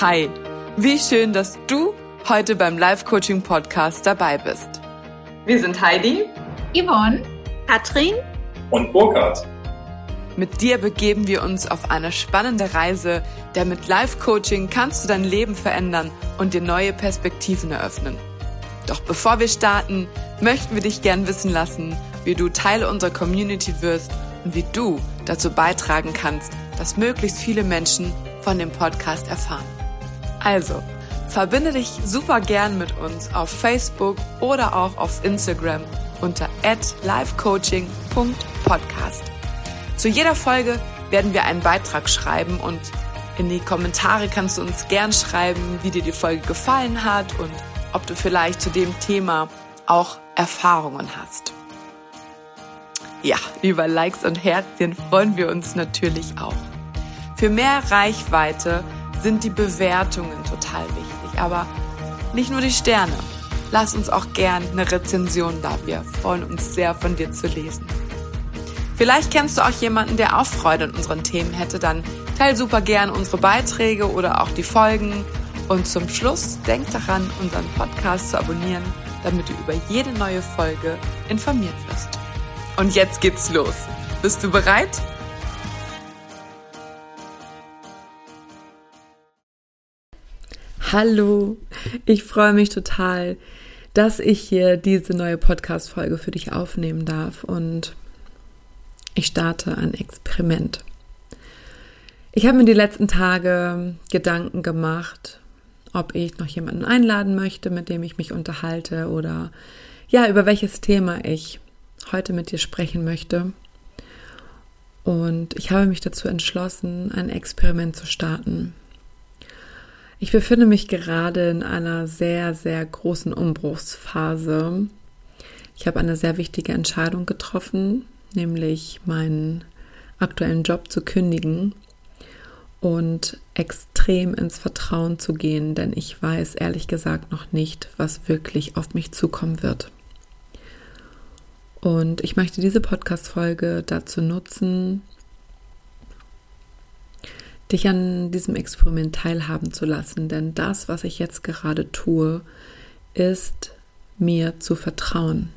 Hi, wie schön, dass du heute beim Live Coaching Podcast dabei bist. Wir sind Heidi, Yvonne, Katrin und Burkhard. Mit dir begeben wir uns auf eine spannende Reise, denn mit Live Coaching kannst du dein Leben verändern und dir neue Perspektiven eröffnen. Doch bevor wir starten, möchten wir dich gern wissen lassen, wie du Teil unserer Community wirst und wie du dazu beitragen kannst, dass möglichst viele Menschen von dem Podcast erfahren. Also, verbinde dich super gern mit uns auf Facebook oder auch auf Instagram unter livecoaching.podcast. Zu jeder Folge werden wir einen Beitrag schreiben und in die Kommentare kannst du uns gern schreiben, wie dir die Folge gefallen hat und ob du vielleicht zu dem Thema auch Erfahrungen hast. Ja, über Likes und Herzchen freuen wir uns natürlich auch. Für mehr Reichweite sind die Bewertungen total wichtig, aber nicht nur die Sterne. Lass uns auch gern eine Rezension da. Wir freuen uns sehr, von dir zu lesen. Vielleicht kennst du auch jemanden, der auch Freude an unseren Themen hätte, dann teil super gern unsere Beiträge oder auch die Folgen. Und zum Schluss denk daran, unseren Podcast zu abonnieren, damit du über jede neue Folge informiert wirst. Und jetzt geht's los. Bist du bereit? Hallo, ich freue mich total, dass ich hier diese neue Podcast-Folge für dich aufnehmen darf und ich starte ein Experiment. Ich habe mir die letzten Tage Gedanken gemacht, ob ich noch jemanden einladen möchte, mit dem ich mich unterhalte oder ja, über welches Thema ich heute mit dir sprechen möchte. Und ich habe mich dazu entschlossen, ein Experiment zu starten. Ich befinde mich gerade in einer sehr, sehr großen Umbruchsphase. Ich habe eine sehr wichtige Entscheidung getroffen, nämlich meinen aktuellen Job zu kündigen und extrem ins Vertrauen zu gehen, denn ich weiß ehrlich gesagt noch nicht, was wirklich auf mich zukommen wird. Und ich möchte diese Podcast-Folge dazu nutzen, dich an diesem Experiment teilhaben zu lassen. Denn das, was ich jetzt gerade tue, ist mir zu vertrauen.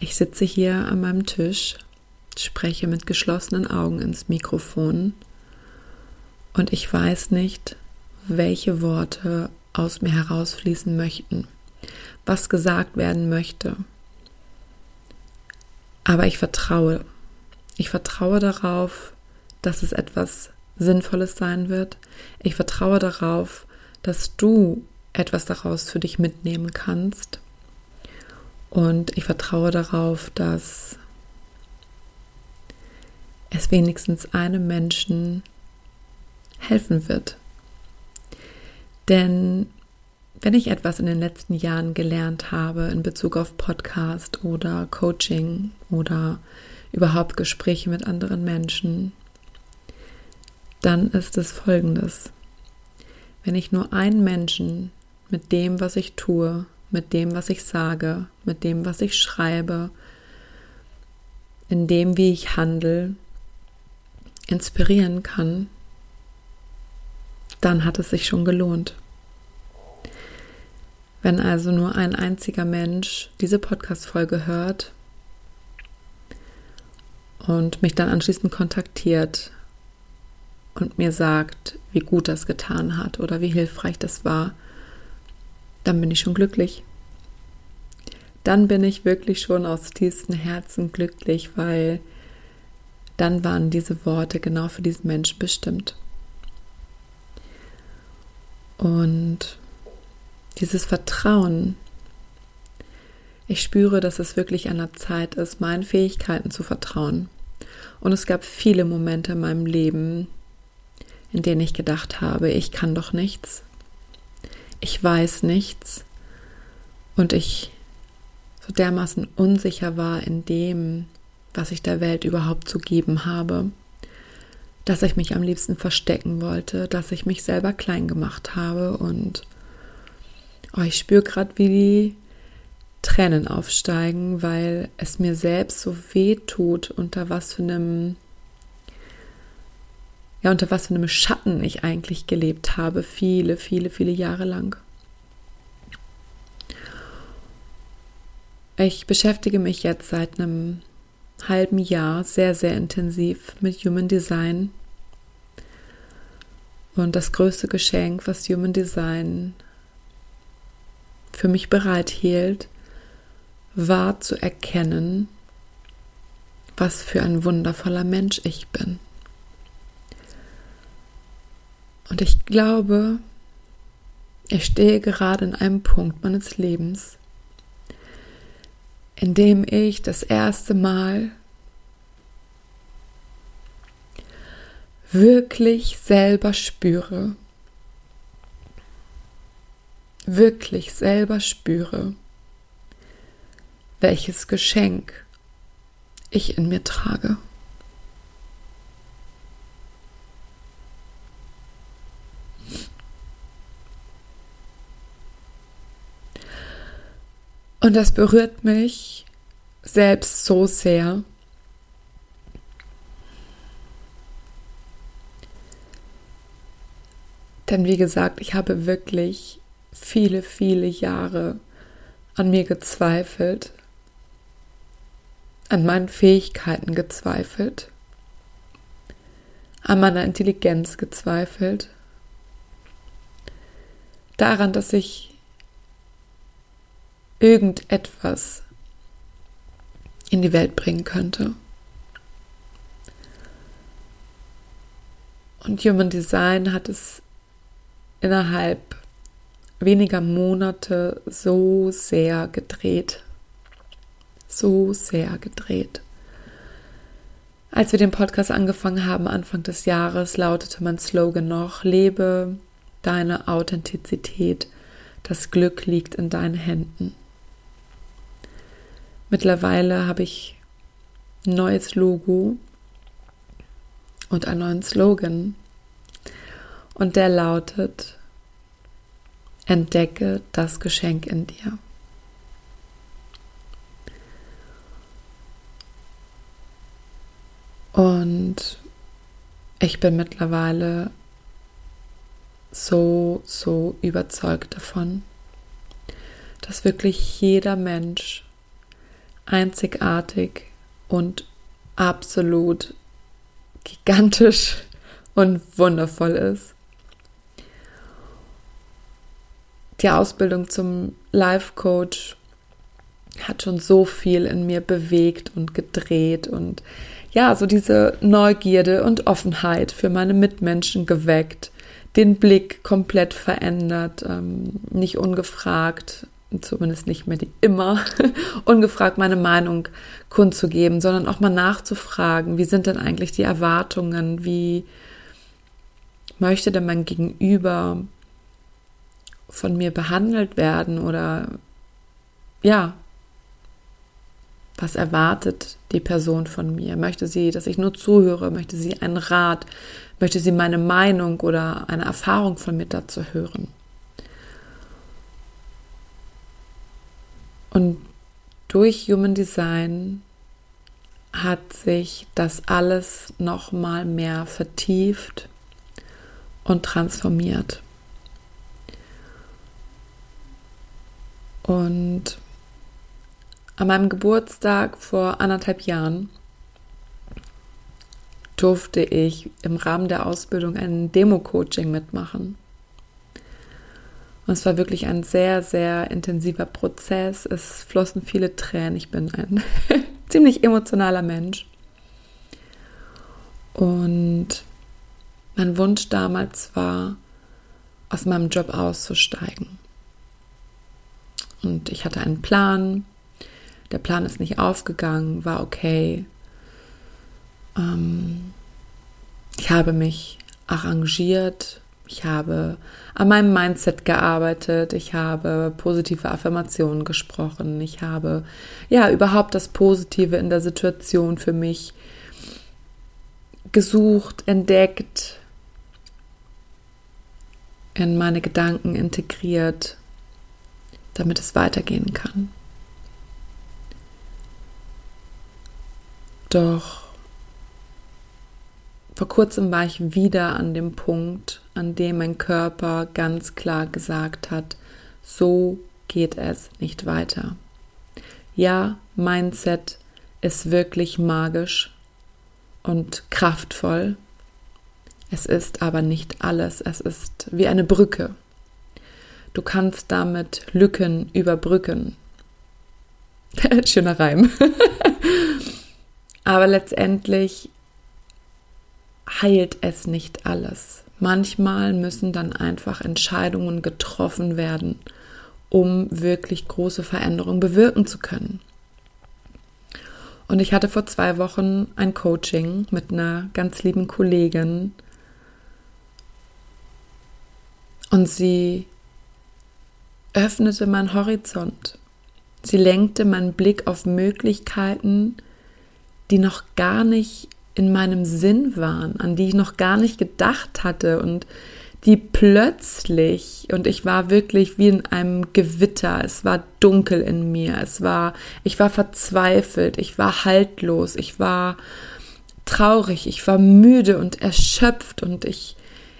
Ich sitze hier an meinem Tisch, spreche mit geschlossenen Augen ins Mikrofon und ich weiß nicht, welche Worte aus mir herausfließen möchten, was gesagt werden möchte. Aber ich vertraue. Ich vertraue darauf, dass es etwas Sinnvolles sein wird. Ich vertraue darauf, dass du etwas daraus für dich mitnehmen kannst. Und ich vertraue darauf, dass es wenigstens einem Menschen helfen wird. Denn wenn ich etwas in den letzten Jahren gelernt habe in Bezug auf Podcast oder Coaching oder überhaupt Gespräche mit anderen Menschen, dann ist es folgendes. Wenn ich nur einen Menschen mit dem, was ich tue, mit dem, was ich sage, mit dem, was ich schreibe, in dem, wie ich handle, inspirieren kann, dann hat es sich schon gelohnt. Wenn also nur ein einziger Mensch diese Podcast-Folge hört und mich dann anschließend kontaktiert und mir sagt, wie gut das getan hat oder wie hilfreich das war, dann bin ich schon glücklich. Dann bin ich wirklich schon aus tiefstem Herzen glücklich, weil dann waren diese Worte genau für diesen Menschen bestimmt. Und dieses Vertrauen, ich spüre, dass es wirklich an der Zeit ist, meinen Fähigkeiten zu vertrauen. Und es gab viele Momente in meinem Leben, in denen ich gedacht habe, ich kann doch nichts, ich weiß nichts. Und ich so dermaßen unsicher war in dem, was ich der Welt überhaupt zu geben habe, dass ich mich am liebsten verstecken wollte, dass ich mich selber klein gemacht habe. Und oh, ich spüre gerade, wie die Tränen aufsteigen, weil es mir selbst so weh tut, unter was für einem ja, unter was für einem Schatten ich eigentlich gelebt habe, viele, viele, viele Jahre lang. Ich beschäftige mich jetzt seit einem halben Jahr sehr, sehr intensiv mit Human Design. Und das größte Geschenk, was Human Design für mich bereithielt, war zu erkennen, was für ein wundervoller Mensch ich bin. Und ich glaube, ich stehe gerade in einem Punkt meines Lebens, in dem ich das erste Mal wirklich selber spüre, wirklich selber spüre, welches Geschenk ich in mir trage. Und das berührt mich selbst so sehr. Denn wie gesagt, ich habe wirklich viele, viele Jahre an mir gezweifelt, an meinen Fähigkeiten gezweifelt, an meiner Intelligenz gezweifelt, daran, dass ich irgendetwas in die Welt bringen könnte. Und Human Design hat es innerhalb weniger Monate so sehr gedreht. So sehr gedreht. Als wir den Podcast angefangen haben, Anfang des Jahres, lautete mein Slogan noch, lebe deine Authentizität, das Glück liegt in deinen Händen. Mittlerweile habe ich ein neues Logo und einen neuen Slogan. Und der lautet, entdecke das Geschenk in dir. Und ich bin mittlerweile so, so überzeugt davon, dass wirklich jeder Mensch einzigartig und absolut gigantisch und wundervoll ist. Die Ausbildung zum Life Coach hat schon so viel in mir bewegt und gedreht und ja, so diese Neugierde und Offenheit für meine Mitmenschen geweckt, den Blick komplett verändert, ähm, nicht ungefragt zumindest nicht mehr die immer, ungefragt meine Meinung kundzugeben, sondern auch mal nachzufragen, wie sind denn eigentlich die Erwartungen, wie möchte denn mein Gegenüber von mir behandelt werden oder ja, was erwartet die Person von mir? Möchte sie, dass ich nur zuhöre? Möchte sie einen Rat? Möchte sie meine Meinung oder eine Erfahrung von mir dazu hören? Und durch Human Design hat sich das alles noch mal mehr vertieft und transformiert. Und an meinem Geburtstag vor anderthalb Jahren durfte ich im Rahmen der Ausbildung ein Demo-Coaching mitmachen. Und es war wirklich ein sehr, sehr intensiver Prozess. Es flossen viele Tränen. Ich bin ein ziemlich emotionaler Mensch. Und mein Wunsch damals war, aus meinem Job auszusteigen. Und ich hatte einen Plan. Der Plan ist nicht aufgegangen, war okay. Ähm, ich habe mich arrangiert, ich habe an meinem Mindset gearbeitet, ich habe positive Affirmationen gesprochen, ich habe ja überhaupt das Positive in der Situation für mich gesucht, entdeckt, in meine Gedanken integriert, damit es weitergehen kann. Doch vor kurzem war ich wieder an dem Punkt, an dem mein Körper ganz klar gesagt hat, so geht es nicht weiter. Ja, Mindset ist wirklich magisch und kraftvoll. Es ist aber nicht alles. Es ist wie eine Brücke. Du kannst damit Lücken überbrücken. Schöner Reim. aber letztendlich heilt es nicht alles. Manchmal müssen dann einfach Entscheidungen getroffen werden, um wirklich große Veränderungen bewirken zu können. Und ich hatte vor zwei Wochen ein Coaching mit einer ganz lieben Kollegin. Und sie öffnete meinen Horizont. Sie lenkte meinen Blick auf Möglichkeiten, die noch gar nicht in meinem Sinn waren, an die ich noch gar nicht gedacht hatte und die plötzlich, und ich war wirklich wie in einem Gewitter, es war dunkel in mir, es war, ich war verzweifelt, ich war haltlos, ich war traurig, ich war müde und erschöpft und ich,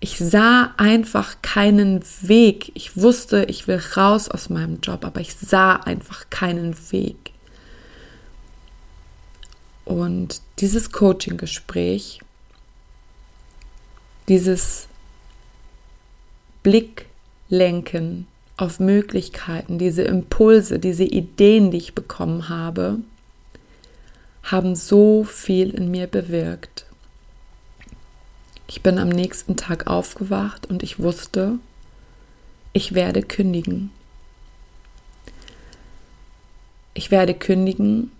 ich sah einfach keinen Weg. Ich wusste, ich will raus aus meinem Job, aber ich sah einfach keinen Weg. Und dieses Coaching-Gespräch, dieses Blick lenken auf Möglichkeiten, diese Impulse, diese Ideen, die ich bekommen habe, haben so viel in mir bewirkt. Ich bin am nächsten Tag aufgewacht und ich wusste, ich werde kündigen. Ich werde kündigen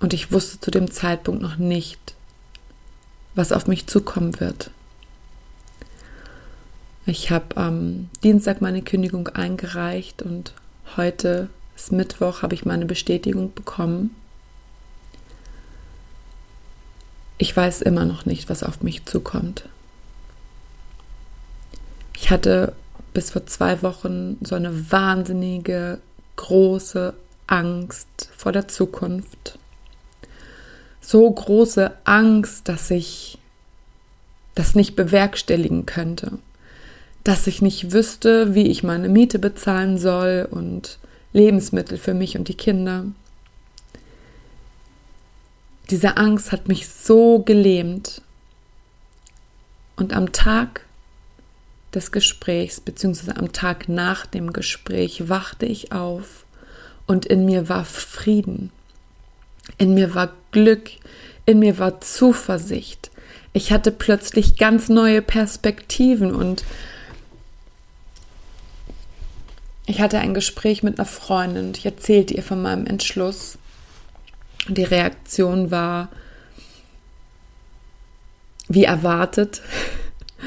und ich wusste zu dem Zeitpunkt noch nicht, was auf mich zukommen wird. Ich habe am Dienstag meine Kündigung eingereicht und heute ist Mittwoch, habe ich meine Bestätigung bekommen. Ich weiß immer noch nicht, was auf mich zukommt. Ich hatte bis vor zwei Wochen so eine wahnsinnige, große Angst vor der Zukunft. So große Angst, dass ich das nicht bewerkstelligen könnte dass ich nicht wüsste, wie ich meine Miete bezahlen soll und Lebensmittel für mich und die Kinder. Diese Angst hat mich so gelähmt. Und am Tag des Gesprächs, beziehungsweise am Tag nach dem Gespräch, wachte ich auf und in mir war Frieden. In mir war Glück, in mir war Zuversicht. Ich hatte plötzlich ganz neue Perspektiven und ich hatte ein Gespräch mit einer Freundin und ich erzählte ihr von meinem Entschluss. Und die Reaktion war wie erwartet.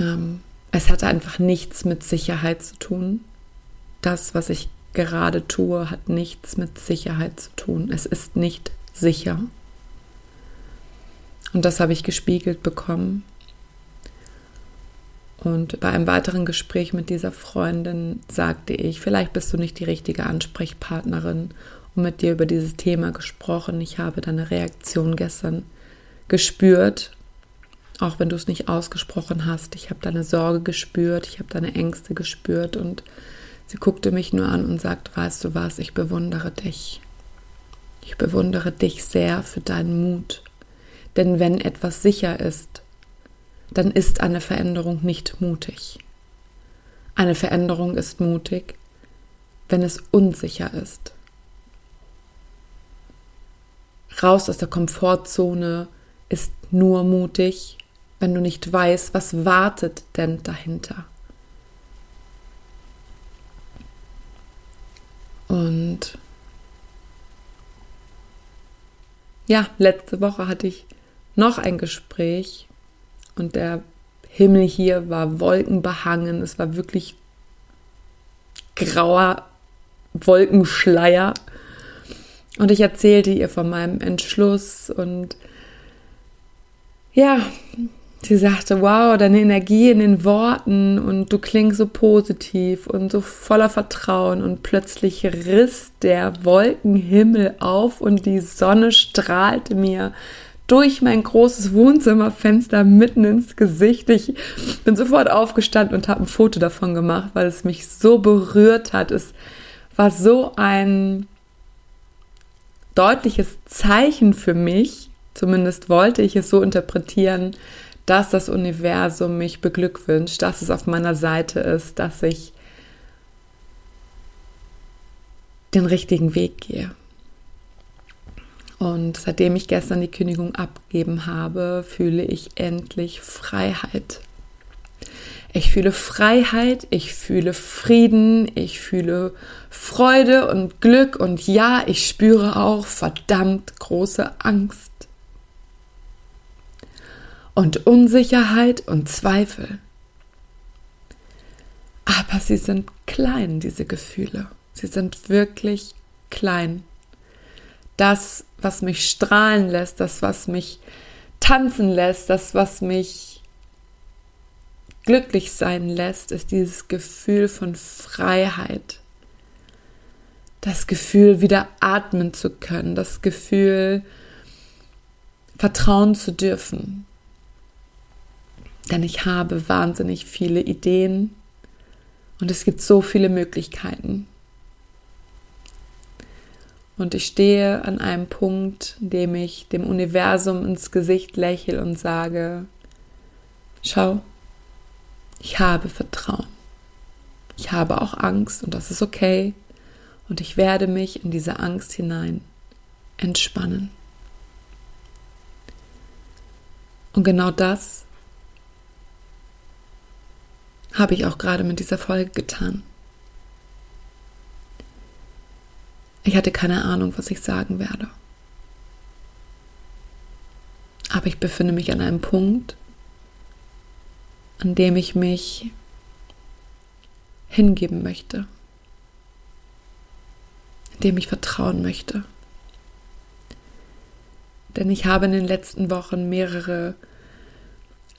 ähm, es hatte einfach nichts mit Sicherheit zu tun. Das, was ich gerade tue, hat nichts mit Sicherheit zu tun. Es ist nicht sicher. Und das habe ich gespiegelt bekommen. Und bei einem weiteren Gespräch mit dieser Freundin sagte ich, vielleicht bist du nicht die richtige Ansprechpartnerin und mit dir über dieses Thema gesprochen. Ich habe deine Reaktion gestern gespürt, auch wenn du es nicht ausgesprochen hast. Ich habe deine Sorge gespürt, ich habe deine Ängste gespürt und sie guckte mich nur an und sagte, weißt du was, ich bewundere dich. Ich bewundere dich sehr für deinen Mut. Denn wenn etwas sicher ist, dann ist eine Veränderung nicht mutig. Eine Veränderung ist mutig, wenn es unsicher ist. Raus aus der Komfortzone ist nur mutig, wenn du nicht weißt, was wartet denn dahinter. Und ja, letzte Woche hatte ich noch ein Gespräch und der Himmel hier war wolkenbehangen. Es war wirklich grauer Wolkenschleier. Und ich erzählte ihr von meinem Entschluss und ja, sie sagte, wow, deine Energie in den Worten und du klingst so positiv und so voller Vertrauen und plötzlich riss der Wolkenhimmel auf und die Sonne strahlte mir durch mein großes Wohnzimmerfenster mitten ins Gesicht. Ich bin sofort aufgestanden und habe ein Foto davon gemacht, weil es mich so berührt hat. Es war so ein deutliches Zeichen für mich, zumindest wollte ich es so interpretieren, dass das Universum mich beglückwünscht, dass es auf meiner Seite ist, dass ich den richtigen Weg gehe. Und seitdem ich gestern die Kündigung abgegeben habe, fühle ich endlich Freiheit. Ich fühle Freiheit, ich fühle Frieden, ich fühle Freude und Glück und ja, ich spüre auch verdammt große Angst und Unsicherheit und Zweifel. Aber sie sind klein, diese Gefühle. Sie sind wirklich klein. Das, was mich strahlen lässt, das, was mich tanzen lässt, das, was mich glücklich sein lässt, ist dieses Gefühl von Freiheit. Das Gefühl, wieder atmen zu können, das Gefühl, vertrauen zu dürfen, denn ich habe wahnsinnig viele Ideen und es gibt so viele Möglichkeiten. Und ich stehe an einem Punkt, in dem ich dem Universum ins Gesicht lächle und sage, schau, ich habe Vertrauen. Ich habe auch Angst und das ist okay. Und ich werde mich in diese Angst hinein entspannen. Und genau das habe ich auch gerade mit dieser Folge getan. Ich hatte keine Ahnung, was ich sagen werde. Aber ich befinde mich an einem Punkt, an dem ich mich hingeben möchte, in dem ich vertrauen möchte. Denn ich habe in den letzten Wochen mehrere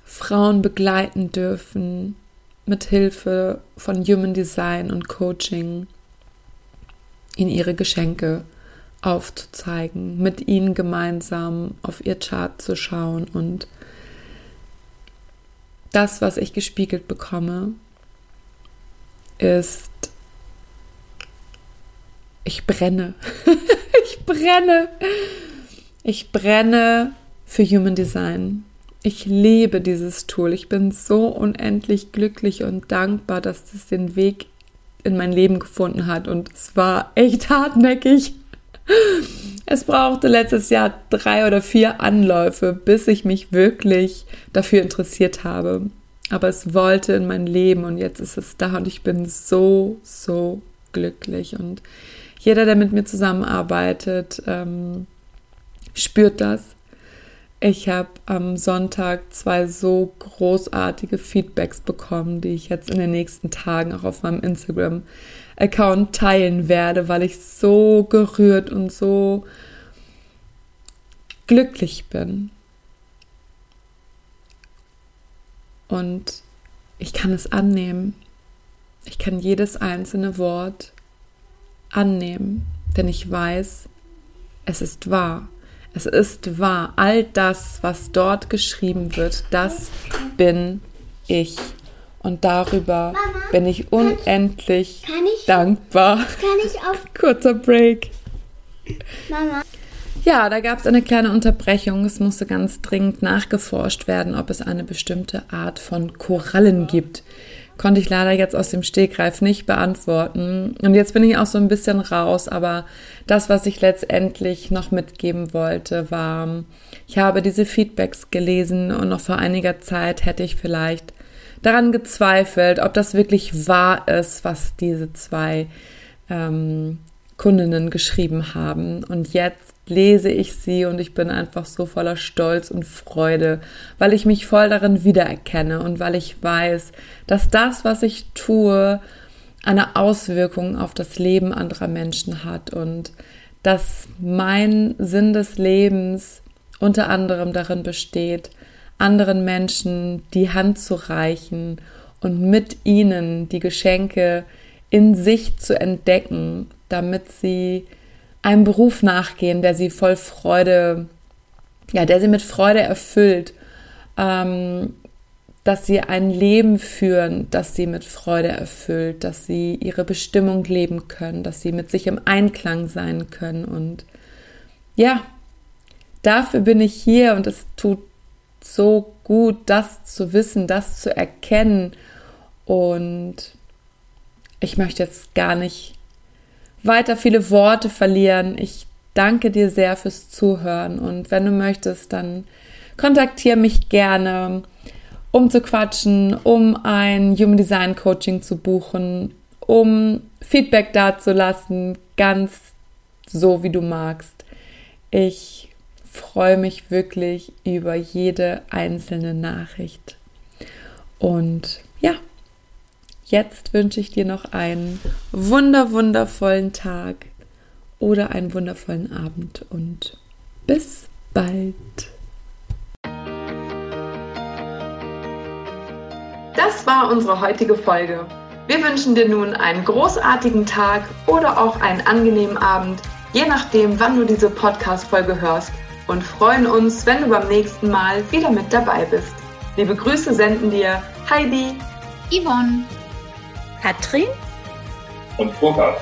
Frauen begleiten dürfen, mit Hilfe von Human Design und Coaching ihnen ihre Geschenke aufzuzeigen, mit ihnen gemeinsam auf ihr Chart zu schauen und das, was ich gespiegelt bekomme, ist, ich brenne. ich brenne. Ich brenne für Human Design. Ich liebe dieses Tool. Ich bin so unendlich glücklich und dankbar, dass das den Weg in mein Leben gefunden hat. Und es war echt hartnäckig. Es brauchte letztes Jahr drei oder vier Anläufe, bis ich mich wirklich dafür interessiert habe. Aber es wollte in mein Leben und jetzt ist es da und ich bin so, so glücklich. Und jeder, der mit mir zusammenarbeitet, ähm, spürt das. Ich habe am Sonntag zwei so großartige Feedbacks bekommen, die ich jetzt in den nächsten Tagen auch auf meinem Instagram-Account teilen werde, weil ich so gerührt und so glücklich bin. Und ich kann es annehmen. Ich kann jedes einzelne Wort annehmen, denn ich weiß, es ist wahr. Es ist wahr, all das, was dort geschrieben wird, das bin ich. Und darüber Mama, bin ich unendlich kann ich, dankbar. Kann ich auf Kurzer Break. Mama. Ja, da gab es eine kleine Unterbrechung. Es musste ganz dringend nachgeforscht werden, ob es eine bestimmte Art von Korallen gibt konnte ich leider jetzt aus dem Stegreif nicht beantworten. Und jetzt bin ich auch so ein bisschen raus, aber das, was ich letztendlich noch mitgeben wollte, war, ich habe diese Feedbacks gelesen und noch vor einiger Zeit hätte ich vielleicht daran gezweifelt, ob das wirklich wahr ist, was diese zwei ähm, Kundinnen geschrieben haben. Und jetzt lese ich sie und ich bin einfach so voller Stolz und Freude, weil ich mich voll darin wiedererkenne und weil ich weiß, dass das, was ich tue, eine Auswirkung auf das Leben anderer Menschen hat und dass mein Sinn des Lebens unter anderem darin besteht, anderen Menschen die Hand zu reichen und mit ihnen die Geschenke in sich zu entdecken, damit sie einem Beruf nachgehen, der sie voll Freude, ja, der sie mit Freude erfüllt, ähm, dass sie ein Leben führen, das sie mit Freude erfüllt, dass sie ihre Bestimmung leben können, dass sie mit sich im Einklang sein können. Und ja, dafür bin ich hier und es tut so gut, das zu wissen, das zu erkennen. Und ich möchte jetzt gar nicht weiter viele Worte verlieren. Ich danke dir sehr fürs Zuhören und wenn du möchtest, dann kontaktiere mich gerne, um zu quatschen, um ein Human Design Coaching zu buchen, um Feedback dazulassen, ganz so wie du magst. Ich freue mich wirklich über jede einzelne Nachricht. Und ja, Jetzt wünsche ich dir noch einen wunder wundervollen Tag oder einen wundervollen Abend und bis bald. Das war unsere heutige Folge. Wir wünschen dir nun einen großartigen Tag oder auch einen angenehmen Abend, je nachdem, wann du diese Podcast-Folge hörst und freuen uns, wenn du beim nächsten Mal wieder mit dabei bist. Liebe Grüße senden dir Heidi, Yvonne Katrin und Burkhard.